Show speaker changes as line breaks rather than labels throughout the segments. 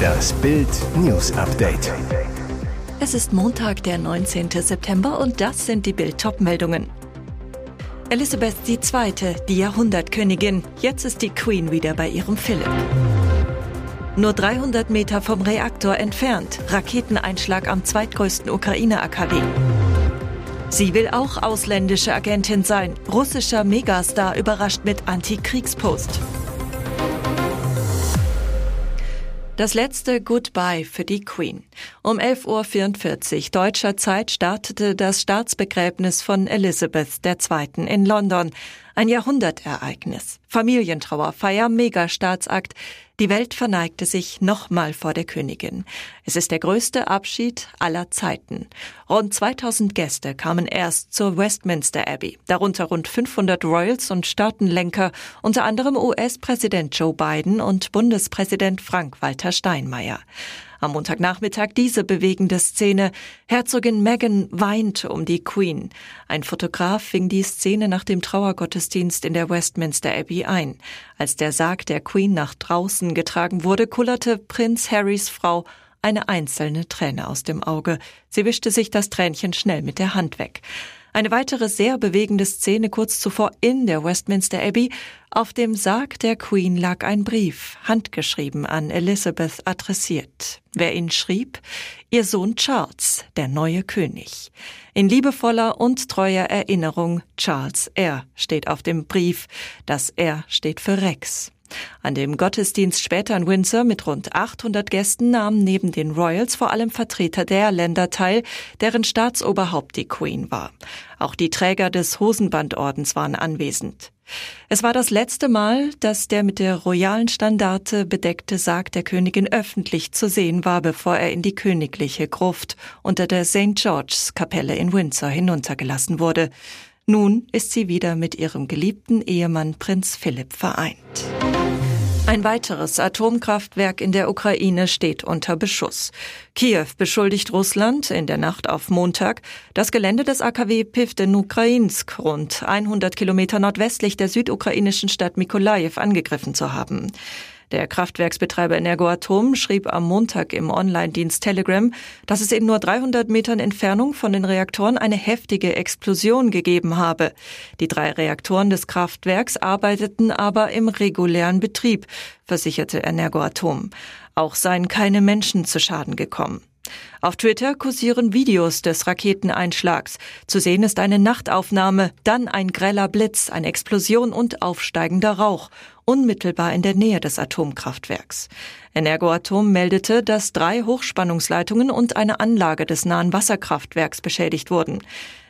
Das Bild News Update.
Es ist Montag, der 19. September und das sind die Bild meldungen Elisabeth II., die Jahrhundertkönigin. Jetzt ist die Queen wieder bei ihrem Philipp. Nur 300 Meter vom Reaktor entfernt. Raketeneinschlag am zweitgrößten Ukraine-AKW. Sie will auch ausländische Agentin sein. Russischer Megastar überrascht mit Antikriegspost. Das letzte Goodbye für die Queen. Um 11.44 Uhr deutscher Zeit startete das Staatsbegräbnis von Elizabeth II. in London. Ein Jahrhundertereignis. Familientrauerfeier, Megastaatsakt. Die Welt verneigte sich nochmal vor der Königin. Es ist der größte Abschied aller Zeiten. Rund 2000 Gäste kamen erst zur Westminster Abbey, darunter rund 500 Royals und Staatenlenker, unter anderem US-Präsident Joe Biden und Bundespräsident Frank-Walter Steinmeier. Am Montagnachmittag diese bewegende Szene. Herzogin Meghan weint um die Queen. Ein Fotograf fing die Szene nach dem Trauergottesdienst in der Westminster Abbey ein. Als der Sarg der Queen nach draußen getragen wurde, kullerte Prinz Harrys Frau eine einzelne Träne aus dem Auge. Sie wischte sich das Tränchen schnell mit der Hand weg. Eine weitere sehr bewegende Szene kurz zuvor in der Westminster Abbey. Auf dem Sarg der Queen lag ein Brief, handgeschrieben an Elizabeth adressiert. Wer ihn schrieb? Ihr Sohn Charles, der neue König. In liebevoller und treuer Erinnerung Charles R steht auf dem Brief. Das R steht für Rex. An dem Gottesdienst später in Windsor mit rund 800 Gästen nahmen neben den Royals vor allem Vertreter der Länder teil, deren Staatsoberhaupt die Queen war. Auch die Träger des Hosenbandordens waren anwesend. Es war das letzte Mal, dass der mit der royalen Standarte bedeckte Sarg der Königin öffentlich zu sehen war, bevor er in die königliche Gruft unter der St. George's Kapelle in Windsor hinuntergelassen wurde. Nun ist sie wieder mit ihrem geliebten Ehemann Prinz Philipp vereint. Ein weiteres Atomkraftwerk in der Ukraine steht unter Beschuss. Kiew beschuldigt Russland in der Nacht auf Montag, das Gelände des AKW Pivden-Ukrainsk rund 100 Kilometer nordwestlich der südukrainischen Stadt Mikolajew angegriffen zu haben. Der Kraftwerksbetreiber Energoatom schrieb am Montag im Online-Dienst Telegram, dass es in nur 300 Metern Entfernung von den Reaktoren eine heftige Explosion gegeben habe. Die drei Reaktoren des Kraftwerks arbeiteten aber im regulären Betrieb, versicherte Energoatom. Auch seien keine Menschen zu Schaden gekommen. Auf Twitter kursieren Videos des Raketeneinschlags. Zu sehen ist eine Nachtaufnahme, dann ein greller Blitz, eine Explosion und aufsteigender Rauch, unmittelbar in der Nähe des Atomkraftwerks. Energoatom meldete, dass drei Hochspannungsleitungen und eine Anlage des nahen Wasserkraftwerks beschädigt wurden.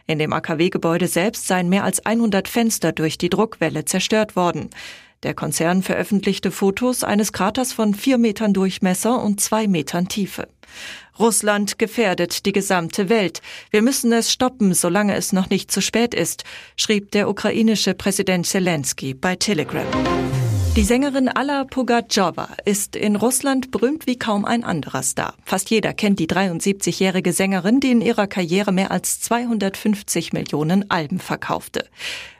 In dem AKW-Gebäude selbst seien mehr als 100 Fenster durch die Druckwelle zerstört worden. Der Konzern veröffentlichte Fotos eines Kraters von vier Metern Durchmesser und zwei Metern Tiefe. Russland gefährdet die gesamte Welt. Wir müssen es stoppen, solange es noch nicht zu spät ist, schrieb der ukrainische Präsident Zelensky bei Telegram. Die Sängerin Alla Pugatschowa ist in Russland berühmt wie kaum ein anderer Star. Fast jeder kennt die 73-jährige Sängerin, die in ihrer Karriere mehr als 250 Millionen Alben verkaufte.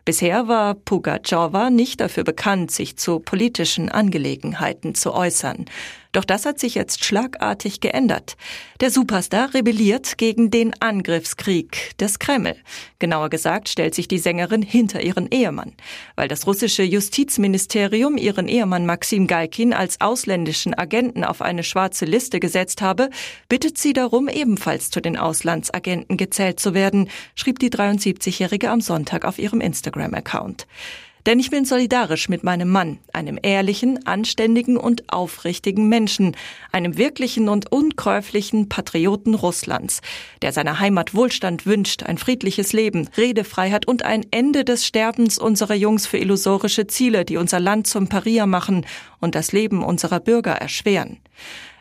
Bisher war Pugatschowa nicht dafür bekannt, sich zu politischen Angelegenheiten zu äußern. Doch das hat sich jetzt schlagartig geändert. Der Superstar rebelliert gegen den Angriffskrieg des Kreml. Genauer gesagt stellt sich die Sängerin hinter ihren Ehemann. Weil das russische Justizministerium ihren Ehemann Maxim Galkin als ausländischen Agenten auf eine schwarze Liste gesetzt habe, bittet sie darum, ebenfalls zu den Auslandsagenten gezählt zu werden, schrieb die 73-Jährige am Sonntag auf ihrem Instagram. Instagram-Account. Denn ich bin solidarisch mit meinem Mann, einem ehrlichen, anständigen und aufrichtigen Menschen, einem wirklichen und unkäuflichen Patrioten Russlands, der seiner Heimat Wohlstand wünscht, ein friedliches Leben, Redefreiheit und ein Ende des Sterbens unserer Jungs für illusorische Ziele, die unser Land zum Paria machen und das Leben unserer Bürger erschweren.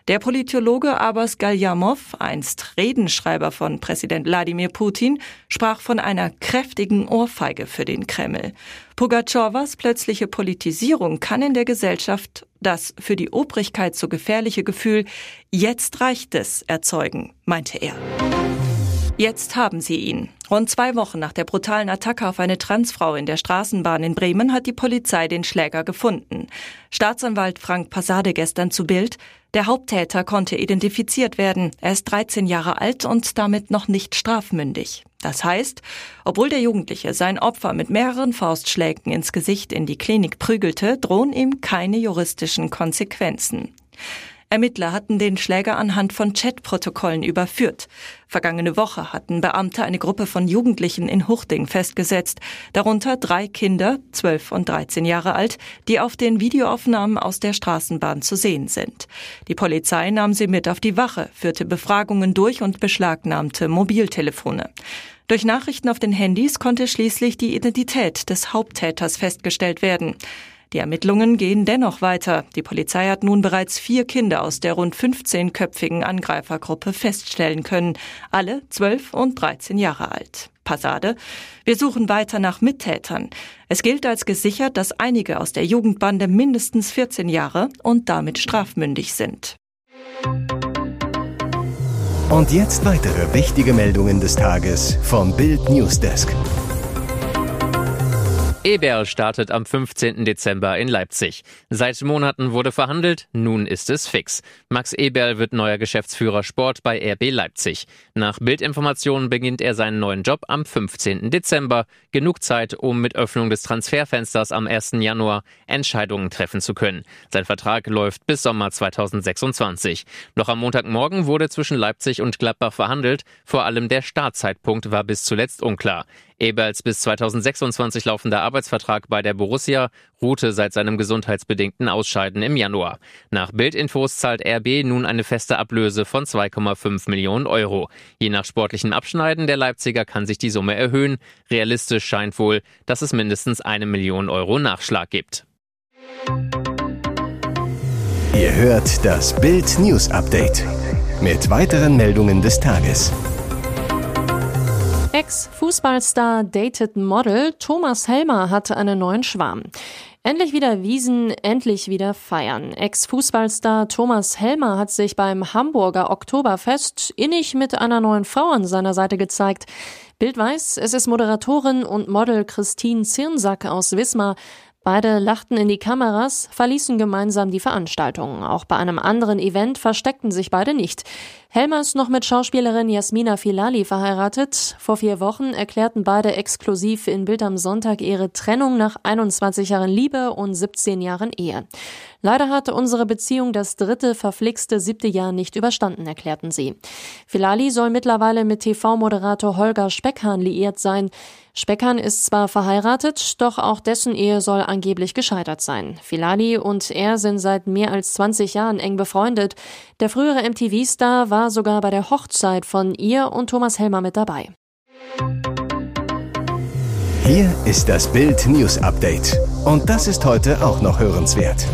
Der Politologe Abbas Galyamov, einst Redenschreiber von Präsident Wladimir Putin, sprach von einer kräftigen Ohrfeige für den Kreml. Pugatschowas plötzliche Politisierung kann in der Gesellschaft das für die Obrigkeit so gefährliche Gefühl, jetzt reicht es, erzeugen, meinte er. Jetzt haben sie ihn. Rund zwei Wochen nach der brutalen Attacke auf eine Transfrau in der Straßenbahn in Bremen hat die Polizei den Schläger gefunden. Staatsanwalt Frank Passade gestern zu Bild. Der Haupttäter konnte identifiziert werden. Er ist 13 Jahre alt und damit noch nicht strafmündig. Das heißt, obwohl der Jugendliche sein Opfer mit mehreren Faustschlägen ins Gesicht in die Klinik prügelte, drohen ihm keine juristischen Konsequenzen. Ermittler hatten den Schläger anhand von Chatprotokollen überführt. Vergangene Woche hatten Beamte eine Gruppe von Jugendlichen in Huchting festgesetzt, darunter drei Kinder, zwölf und dreizehn Jahre alt, die auf den Videoaufnahmen aus der Straßenbahn zu sehen sind. Die Polizei nahm sie mit auf die Wache, führte Befragungen durch und beschlagnahmte Mobiltelefone. Durch Nachrichten auf den Handys konnte schließlich die Identität des Haupttäters festgestellt werden. Die Ermittlungen gehen dennoch weiter. Die Polizei hat nun bereits vier Kinder aus der rund 15-köpfigen Angreifergruppe feststellen können. Alle 12 und 13 Jahre alt. Passade. Wir suchen weiter nach Mittätern. Es gilt als gesichert, dass einige aus der Jugendbande mindestens 14 Jahre und damit strafmündig sind.
Und jetzt weitere wichtige Meldungen des Tages vom Bild Newsdesk.
Eberl startet am 15. Dezember in Leipzig. Seit Monaten wurde verhandelt, nun ist es fix. Max Eberl wird neuer Geschäftsführer Sport bei RB Leipzig. Nach Bildinformationen beginnt er seinen neuen Job am 15. Dezember. Genug Zeit, um mit Öffnung des Transferfensters am 1. Januar Entscheidungen treffen zu können. Sein Vertrag läuft bis Sommer 2026. Noch am Montagmorgen wurde zwischen Leipzig und Gladbach verhandelt. Vor allem der Startzeitpunkt war bis zuletzt unklar. Eberls bis 2026 laufender Arbeitsvertrag bei der Borussia ruhte seit seinem gesundheitsbedingten Ausscheiden im Januar. Nach Bildinfos zahlt RB nun eine feste Ablöse von 2,5 Millionen Euro. Je nach sportlichem Abschneiden der Leipziger kann sich die Summe erhöhen. Realistisch scheint wohl, dass es mindestens eine Million Euro Nachschlag gibt.
Ihr hört das Bild News Update mit weiteren Meldungen des Tages.
Ex-Fußballstar dated Model Thomas Helmer hatte einen neuen Schwarm. Endlich wieder Wiesen, endlich wieder feiern. Ex-Fußballstar Thomas Helmer hat sich beim Hamburger Oktoberfest innig mit einer neuen Frau an seiner Seite gezeigt. Bild weiß, es ist Moderatorin und Model Christine Zirnsack aus Wismar. Beide lachten in die Kameras, verließen gemeinsam die Veranstaltung. Auch bei einem anderen Event versteckten sich beide nicht. Helmer ist noch mit Schauspielerin Jasmina Filali verheiratet. Vor vier Wochen erklärten beide exklusiv in Bild am Sonntag ihre Trennung nach 21 Jahren Liebe und 17 Jahren Ehe. Leider hatte unsere Beziehung das dritte verflixte siebte Jahr nicht überstanden, erklärten sie. Filali soll mittlerweile mit TV-Moderator Holger Speckhahn liiert sein. Speckhahn ist zwar verheiratet, doch auch dessen Ehe soll angeblich gescheitert sein. Filali und er sind seit mehr als 20 Jahren eng befreundet. Der frühere MTV-Star war war sogar bei der Hochzeit von ihr und Thomas Helmer mit dabei.
Hier ist das Bild News Update. Und das ist heute auch noch hörenswert.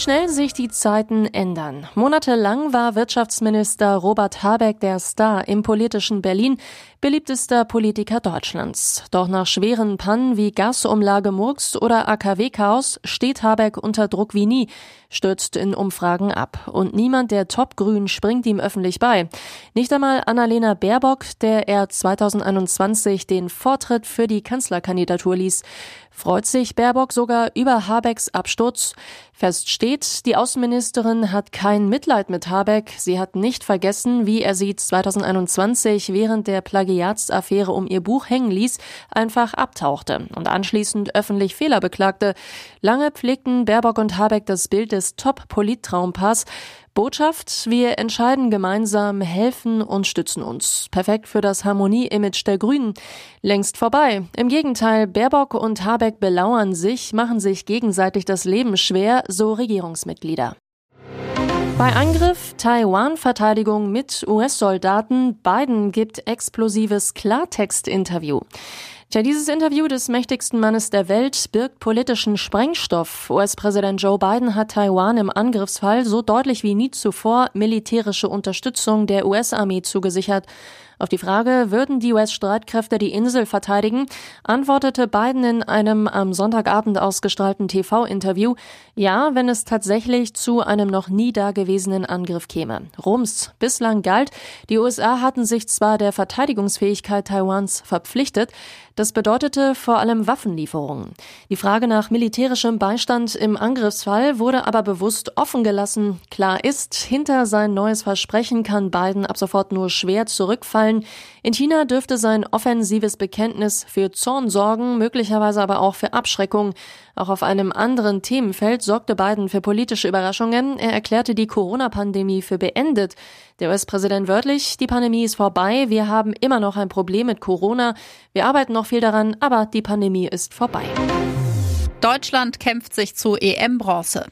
Schnell sich die Zeiten ändern. Monatelang war Wirtschaftsminister Robert Habeck der Star im politischen Berlin, beliebtester Politiker Deutschlands. Doch nach schweren Pannen wie Gasumlage Murks oder AKW-Chaos steht Habeck unter Druck wie nie, stürzt in Umfragen ab. Und niemand der Topgrün springt ihm öffentlich bei. Nicht einmal Annalena Baerbock, der er 2021 den Vortritt für die Kanzlerkandidatur ließ. Freut sich Baerbock sogar über Habecks Absturz? Fest steht, die Außenministerin hat kein Mitleid mit Habeck. Sie hat nicht vergessen, wie er sie 2021 während der Plagiatsaffäre um ihr Buch hängen ließ, einfach abtauchte und anschließend öffentlich Fehler beklagte. Lange pflegten Baerbock und Habeck das Bild des Top-Polit-Traumpaars. Botschaft, wir entscheiden gemeinsam, helfen und stützen uns. Perfekt für das Harmonie-Image der Grünen. Längst vorbei. Im Gegenteil, Baerbock und Habeck belauern sich, machen sich gegenseitig das Leben schwer, so Regierungsmitglieder. Bei Angriff, Taiwan-Verteidigung mit US-Soldaten, Biden gibt explosives Klartext-Interview. Tja, dieses Interview des mächtigsten Mannes der Welt birgt politischen Sprengstoff. US-Präsident Joe Biden hat Taiwan im Angriffsfall so deutlich wie nie zuvor militärische Unterstützung der US-Armee zugesichert. Auf die Frage, würden die US-Streitkräfte die Insel verteidigen, antwortete Biden in einem am Sonntagabend ausgestrahlten TV-Interview, ja, wenn es tatsächlich zu einem noch nie dagewesenen Angriff käme. Rums bislang galt, die USA hatten sich zwar der Verteidigungsfähigkeit Taiwans verpflichtet, das bedeutete vor allem Waffenlieferungen. Die Frage nach militärischem Beistand im Angriffsfall wurde aber bewusst offen gelassen. Klar ist, hinter sein neues Versprechen kann Biden ab sofort nur schwer zurückfallen. In China dürfte sein offensives Bekenntnis für Zorn sorgen, möglicherweise aber auch für Abschreckung. Auch auf einem anderen Themenfeld sorgte Biden für politische Überraschungen. Er erklärte die Corona-Pandemie für beendet. Der US-Präsident wörtlich, die Pandemie ist vorbei, wir haben immer noch ein Problem mit Corona, wir arbeiten noch viel daran, aber die Pandemie ist vorbei.
Deutschland kämpft sich zu EM-Bronze.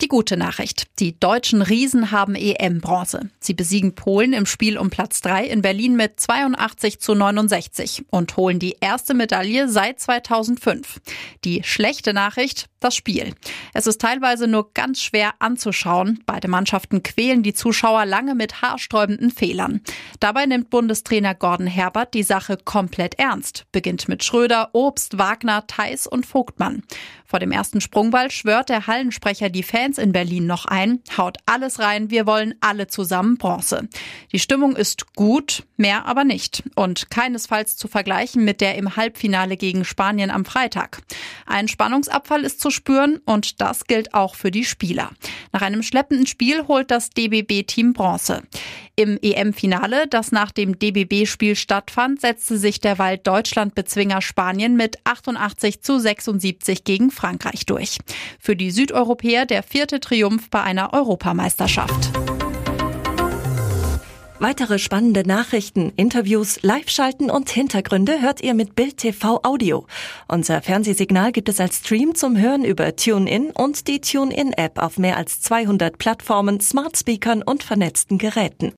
Die gute Nachricht. Die deutschen Riesen haben EM-Bronze. Sie besiegen Polen im Spiel um Platz 3 in Berlin mit 82 zu 69 und holen die erste Medaille seit 2005. Die schlechte Nachricht, das Spiel. Es ist teilweise nur ganz schwer anzuschauen. Beide Mannschaften quälen die Zuschauer lange mit haarsträubenden Fehlern. Dabei nimmt Bundestrainer Gordon Herbert die Sache komplett ernst. Beginnt mit Schröder, Obst, Wagner, Theis und Vogtmann. Vor dem ersten Sprungball schwört der Hallensprecher die Fans in Berlin noch ein, haut alles rein, wir wollen alle zusammen Bronze. Die Stimmung ist gut, mehr aber nicht und keinesfalls zu vergleichen mit der im Halbfinale gegen Spanien am Freitag. Ein Spannungsabfall ist zu spüren und das gilt auch für die Spieler. Nach einem schleppenden Spiel holt das DBB-Team Bronze. Im EM-Finale, das nach dem DBB-Spiel stattfand, setzte sich derweil Deutschland-Bezwinger Spanien mit 88 zu 76 gegen Frankreich durch. Für die Südeuropäer der vierte Triumph bei einer Europameisterschaft.
Weitere spannende Nachrichten, Interviews, Live-Schalten und Hintergründe hört ihr mit Bild TV Audio. Unser Fernsehsignal gibt es als Stream zum Hören über TuneIn und die TuneIn-App auf mehr als 200 Plattformen, Smart Speakern und vernetzten Geräten.